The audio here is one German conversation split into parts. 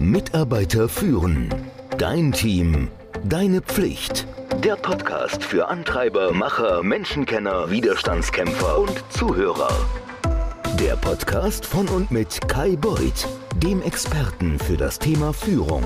Mitarbeiter führen. Dein Team. Deine Pflicht. Der Podcast für Antreiber, Macher, Menschenkenner, Widerstandskämpfer und Zuhörer. Der Podcast von und mit Kai Beuth, dem Experten für das Thema Führung.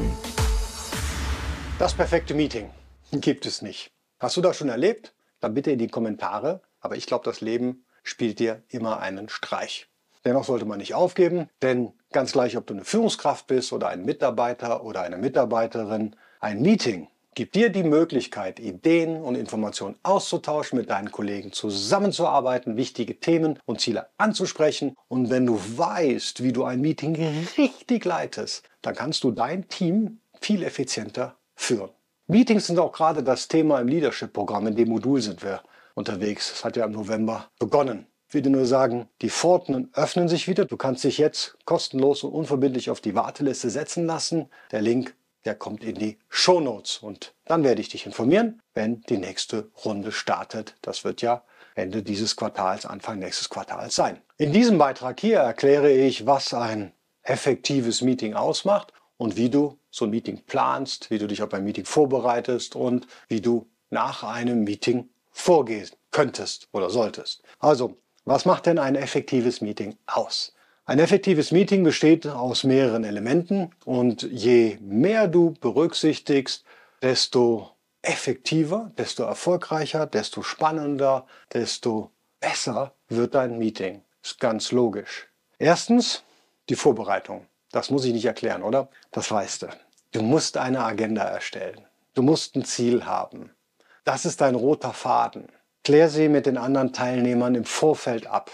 Das perfekte Meeting gibt es nicht. Hast du das schon erlebt? Dann bitte in die Kommentare. Aber ich glaube, das Leben spielt dir immer einen Streich. Dennoch sollte man nicht aufgeben, denn ganz gleich, ob du eine Führungskraft bist oder ein Mitarbeiter oder eine Mitarbeiterin, ein Meeting gibt dir die Möglichkeit, Ideen und Informationen auszutauschen, mit deinen Kollegen zusammenzuarbeiten, wichtige Themen und Ziele anzusprechen. Und wenn du weißt, wie du ein Meeting richtig leitest, dann kannst du dein Team viel effizienter führen. Meetings sind auch gerade das Thema im Leadership-Programm. In dem Modul sind wir unterwegs. Es hat ja im November begonnen. Dir nur sagen, die Pforten öffnen sich wieder. Du kannst dich jetzt kostenlos und unverbindlich auf die Warteliste setzen lassen. Der Link, der kommt in die Show Notes und dann werde ich dich informieren, wenn die nächste Runde startet. Das wird ja Ende dieses Quartals, Anfang nächstes Quartals sein. In diesem Beitrag hier erkläre ich, was ein effektives Meeting ausmacht und wie du so ein Meeting planst, wie du dich auf ein Meeting vorbereitest und wie du nach einem Meeting vorgehen könntest oder solltest. Also, was macht denn ein effektives Meeting aus? Ein effektives Meeting besteht aus mehreren Elementen und je mehr du berücksichtigst, desto effektiver, desto erfolgreicher, desto spannender, desto besser wird dein Meeting. Ist ganz logisch. Erstens die Vorbereitung. Das muss ich nicht erklären, oder? Das weißt du. Du musst eine Agenda erstellen. Du musst ein Ziel haben. Das ist dein roter Faden. Klär sie mit den anderen Teilnehmern im Vorfeld ab.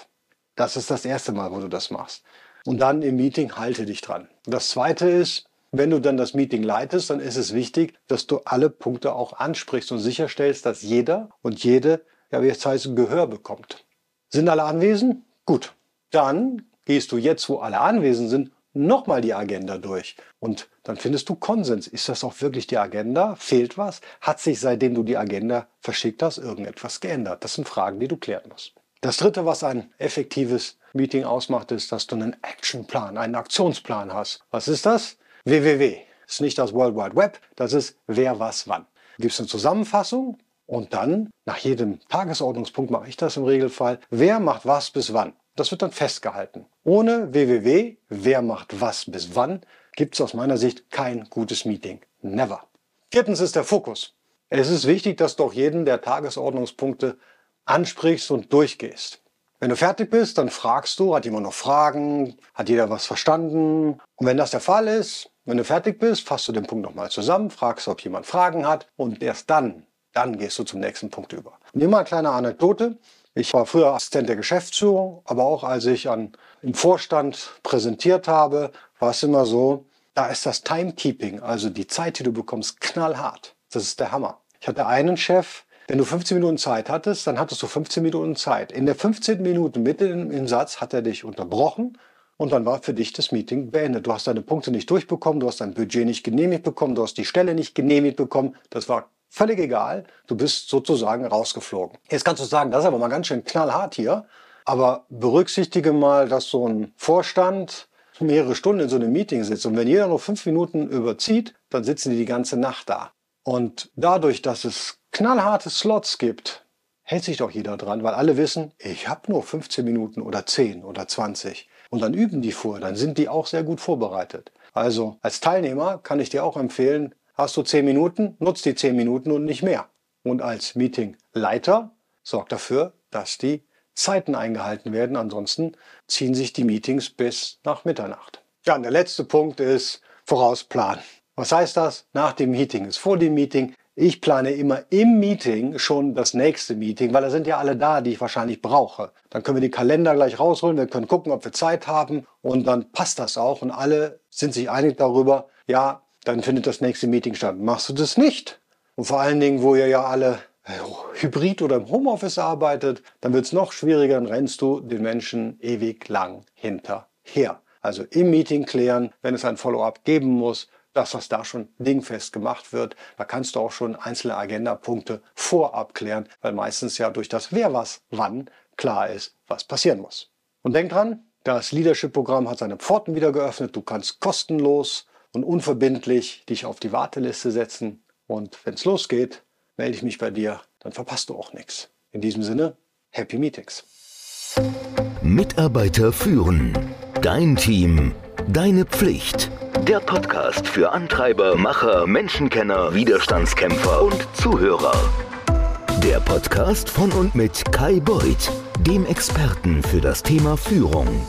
Das ist das erste Mal, wo du das machst. Und dann im Meeting halte dich dran. Das zweite ist, wenn du dann das Meeting leitest, dann ist es wichtig, dass du alle Punkte auch ansprichst und sicherstellst, dass jeder und jede, ja wie es heißt, Gehör bekommt. Sind alle anwesend? Gut. Dann gehst du jetzt, wo alle anwesend sind, nochmal die Agenda durch. Und dann findest du Konsens. Ist das auch wirklich die Agenda? Fehlt was? Hat sich seitdem du die Agenda verschickt hast irgendetwas geändert? Das sind Fragen, die du klären musst. Das dritte, was ein effektives Meeting ausmacht, ist, dass du einen Actionplan, einen Aktionsplan hast. Was ist das? www. Das ist nicht das World Wide Web, das ist wer, was, wann. Du gibst eine Zusammenfassung und dann, nach jedem Tagesordnungspunkt mache ich das im Regelfall, wer macht was bis wann. Das wird dann festgehalten. Ohne www, wer macht was bis wann, gibt es aus meiner Sicht kein gutes Meeting. Never. Viertens ist der Fokus. Es ist wichtig, dass du auch jeden der Tagesordnungspunkte ansprichst und durchgehst. Wenn du fertig bist, dann fragst du, hat jemand noch Fragen? Hat jeder was verstanden? Und wenn das der Fall ist, wenn du fertig bist, fasst du den Punkt nochmal zusammen, fragst, ob jemand Fragen hat und erst dann, dann gehst du zum nächsten Punkt über. Nimm mal eine kleine Anekdote. Ich war früher Assistent der Geschäftsführung, aber auch als ich an, im Vorstand präsentiert habe, war es immer so, da ist das Timekeeping, also die Zeit, die du bekommst, knallhart. Das ist der Hammer. Ich hatte einen Chef, wenn du 15 Minuten Zeit hattest, dann hattest du 15 Minuten Zeit. In der 15. Minute mitten im Satz hat er dich unterbrochen und dann war für dich das Meeting beendet. Du hast deine Punkte nicht durchbekommen, du hast dein Budget nicht genehmigt bekommen, du hast die Stelle nicht genehmigt bekommen. Das war Völlig egal, du bist sozusagen rausgeflogen. Jetzt kannst du sagen, das ist aber mal ganz schön knallhart hier. Aber berücksichtige mal, dass so ein Vorstand mehrere Stunden in so einem Meeting sitzt. Und wenn jeder noch fünf Minuten überzieht, dann sitzen die die ganze Nacht da. Und dadurch, dass es knallharte Slots gibt, hält sich doch jeder dran, weil alle wissen, ich habe nur 15 Minuten oder 10 oder 20. Und dann üben die vor, dann sind die auch sehr gut vorbereitet. Also als Teilnehmer kann ich dir auch empfehlen, Hast du zehn Minuten, nutzt die zehn Minuten und nicht mehr. Und als Meetingleiter sorgt dafür, dass die Zeiten eingehalten werden. Ansonsten ziehen sich die Meetings bis nach Mitternacht. Ja, und der letzte Punkt ist Vorausplanen. Was heißt das? Nach dem Meeting ist vor dem Meeting. Ich plane immer im Meeting schon das nächste Meeting, weil da sind ja alle da, die ich wahrscheinlich brauche. Dann können wir die Kalender gleich rausholen, wir können gucken, ob wir Zeit haben und dann passt das auch und alle sind sich einig darüber, ja, dann findet das nächste Meeting statt. Machst du das nicht? Und vor allen Dingen, wo ihr ja alle äh, hybrid oder im Homeoffice arbeitet, dann wird es noch schwieriger, dann rennst du den Menschen ewig lang hinterher. Also im Meeting klären, wenn es ein Follow-up geben muss, das, was da schon dingfest gemacht wird, da kannst du auch schon einzelne Agendapunkte vorab klären, weil meistens ja durch das Wer was wann klar ist, was passieren muss. Und denk dran, das Leadership-Programm hat seine Pforten wieder geöffnet. Du kannst kostenlos und unverbindlich dich auf die Warteliste setzen. Und wenn es losgeht, melde ich mich bei dir, dann verpasst du auch nichts. In diesem Sinne, Happy Meetings. Mitarbeiter führen. Dein Team. Deine Pflicht. Der Podcast für Antreiber, Macher, Menschenkenner, Widerstandskämpfer und Zuhörer. Der Podcast von und mit Kai Beuth, dem Experten für das Thema Führung.